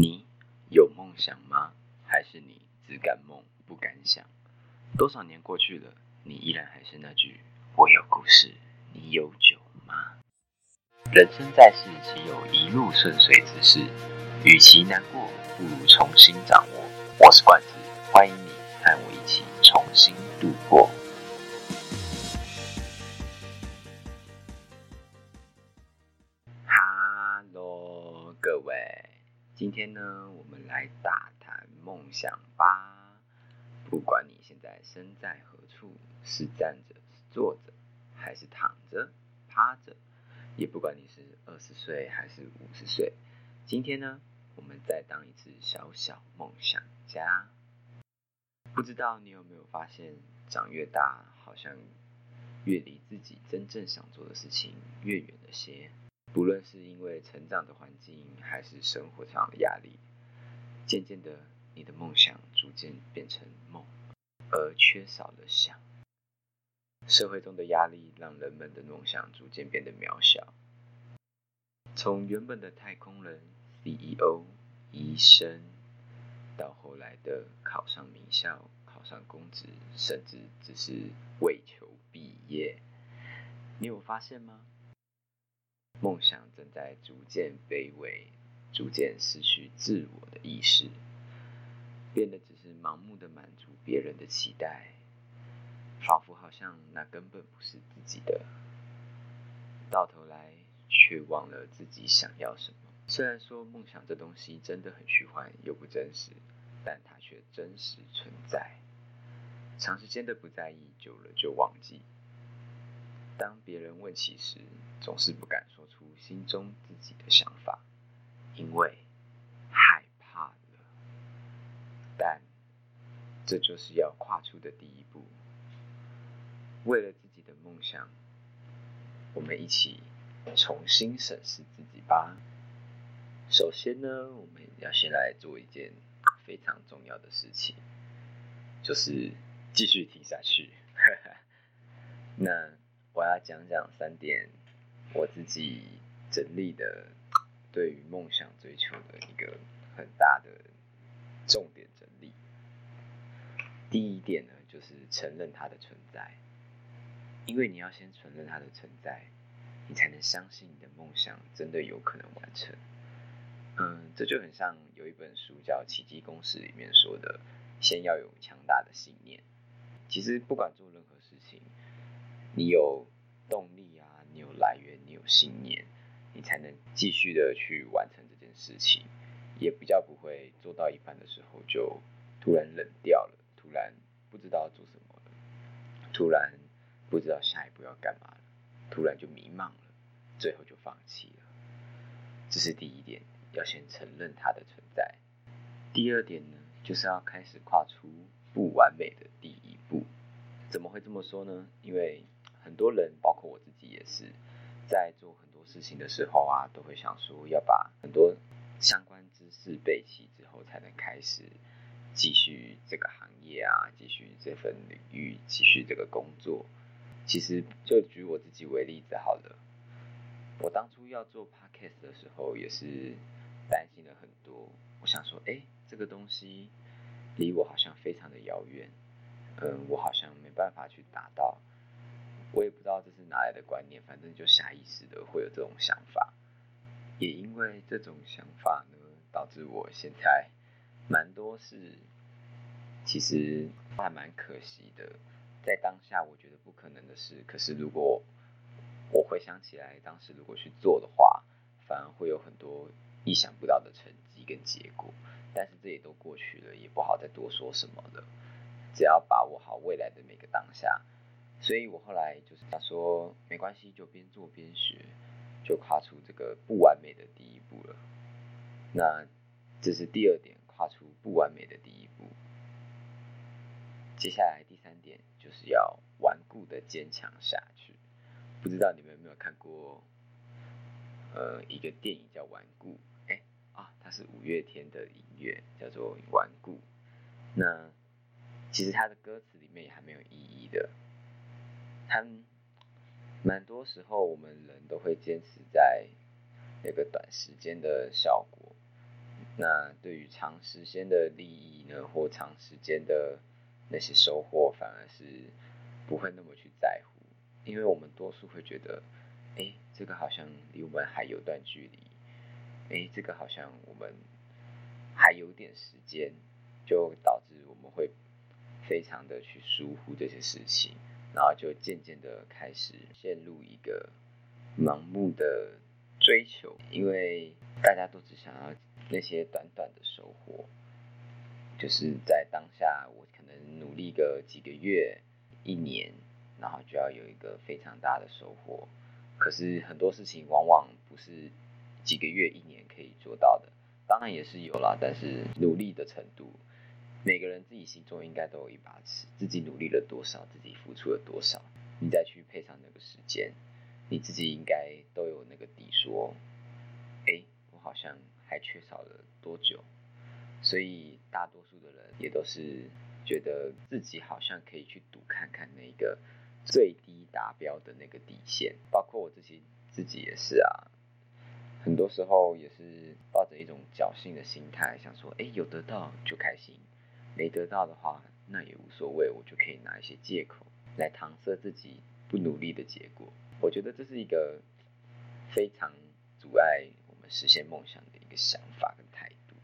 你有梦想吗？还是你只敢梦不敢想？多少年过去了，你依然还是那句“我有故事，你有酒吗？”人生在世，岂有一路顺遂之事？与其难过，不如重新掌握。我是冠子，欢迎你和我一起重新度过。今天呢，我们来大谈梦想吧。不管你现在身在何处，是站着、是坐着，还是躺着、趴着，也不管你是二十岁还是五十岁，今天呢，我们再当一次小小梦想家。不知道你有没有发现，长越大，好像越离自己真正想做的事情越远了些。不论是因为成长的环境，还是生活上的压力，渐渐的，你的梦想逐渐变成梦，而缺少了想。社会中的压力让人们的梦想逐渐变得渺小。从原本的太空人、CEO、医生，到后来的考上名校、考上公职，甚至只是为求毕业，你有发现吗？梦想正在逐渐卑微，逐渐失去自我的意识，变得只是盲目的满足别人的期待，仿佛好像那根本不是自己的，到头来却忘了自己想要什么。虽然说梦想这东西真的很虚幻又不真实，但它却真实存在。长时间的不在意，久了就忘记。当别人问起时，总是不敢说出心中自己的想法，因为害怕了。但这就是要跨出的第一步。为了自己的梦想，我们一起重新审视自己吧。首先呢，我们要先来做一件非常重要的事情，就是继续听下去。那。我要讲讲三点我自己整理的对于梦想追求的一个很大的重点整理。第一点呢，就是承认它的存在，因为你要先承认它的存在，你才能相信你的梦想真的有可能完成。嗯，这就很像有一本书叫《奇迹公式》里面说的，先要有强大的信念。其实不管做任何事情。你有动力啊，你有来源，你有信念，你才能继续的去完成这件事情，也比较不会做到一半的时候就突然冷掉了，突然不知道做什么了，突然不知道下一步要干嘛了，突然就迷茫了，最后就放弃了。这是第一点，要先承认它的存在。第二点呢，就是要开始跨出不完美的第一步。怎么会这么说呢？因为很多人，包括我自己也是，在做很多事情的时候啊，都会想说要把很多相关知识背齐之后，才能开始继续这个行业啊，继续这份领域，继续这个工作。其实就举我自己为例子好了，我当初要做 podcast 的时候，也是担心了很多。我想说，哎，这个东西离我好像非常的遥远，嗯，我好像没办法去达到。我也不知道这是哪来的观念，反正就下意识的会有这种想法。也因为这种想法呢，导致我现在蛮多事，其实还蛮可惜的。在当下我觉得不可能的事，可是如果我回想起来，当时如果去做的话，反而会有很多意想不到的成绩跟结果。但是这也都过去了，也不好再多说什么了。只要把握好未来的每个当下。所以我后来就是他说没关系，就边做边学，就跨出这个不完美的第一步了。那这是第二点，跨出不完美的第一步。接下来第三点就是要顽固的坚强下去。不知道你们有没有看过，呃，一个电影叫《顽固》？哎啊，它是五月天的音乐，叫做《顽固》。那其实它的歌词里面也还没有意义的。他蛮多时候，我们人都会坚持在那个短时间的效果，那对于长时间的利益呢，或长时间的那些收获，反而是不会那么去在乎，因为我们多数会觉得，哎，这个好像离我们还有段距离，哎，这个好像我们还有点时间，就导致我们会非常的去疏忽这些事情，然后就渐渐的开始陷入一个盲目的追求，因为大家都只想要。那些短短的收获，就是在当下，我可能努力个几个月、一年，然后就要有一个非常大的收获。可是很多事情往往不是几个月、一年可以做到的，当然也是有啦，但是努力的程度，每个人自己心中应该都有一把尺，自己努力了多少，自己付出了多少，你再去配上那个时间，你自己应该都有那个底，说，哎，我好像。还缺少了多久？所以大多数的人也都是觉得自己好像可以去赌看看那个最低达标的那个底线。包括我自己自己也是啊，很多时候也是抱着一种侥幸的心态，想说，哎，有得到就开心，没得到的话那也无所谓，我就可以拿一些借口来搪塞自己不努力的结果。我觉得这是一个非常阻碍我们。实现梦想的一个想法跟态度，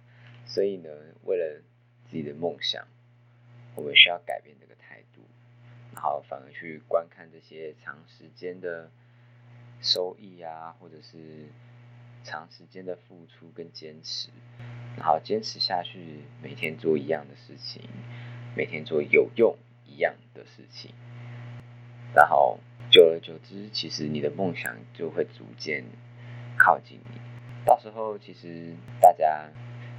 所以呢，为了自己的梦想，我们需要改变这个态度，然后反而去观看这些长时间的收益啊，或者是长时间的付出跟坚持，然后坚持下去，每天做一样的事情，每天做有用一样的事情，然后久而久之，其实你的梦想就会逐渐靠近你。到时候其实大家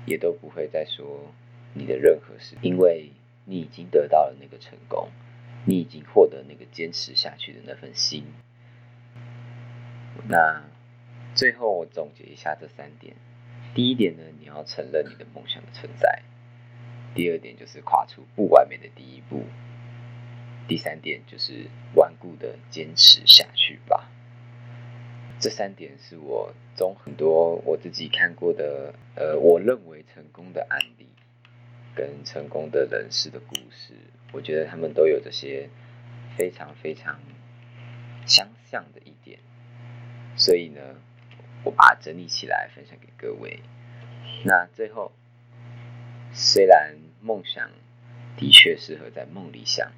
也都不会再说你的任何事，因为你已经得到了那个成功，你已经获得那个坚持下去的那份心。那最后我总结一下这三点：第一点呢，你要承认你的梦想的存在；第二点就是跨出不完美的第一步；第三点就是顽固的坚持下去吧。这三点是我中很多我自己看过的，呃，我认为成功的案例跟成功的人士的故事，我觉得他们都有这些非常非常相像的一点，所以呢，我把它整理起来分享给各位。那最后，虽然梦想的确适合在梦里想，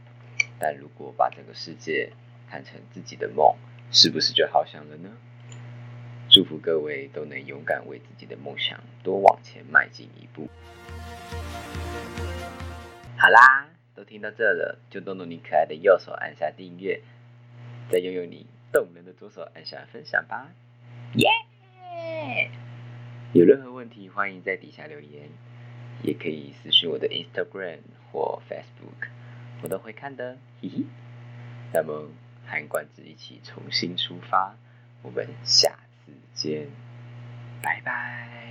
但如果把这个世界看成自己的梦。是不是就好想了呢？祝福各位都能勇敢为自己的梦想多往前迈进一步。好啦，都听到这了，就动动你可爱的右手按下订阅，再用用你动人的左手按下分享吧。耶！有任何问题，欢迎在底下留言，也可以私信我的 Instagram 或 Facebook，我都会看的。嘿嘿，那么。韩冠子一起重新出发，我们下次见，拜拜。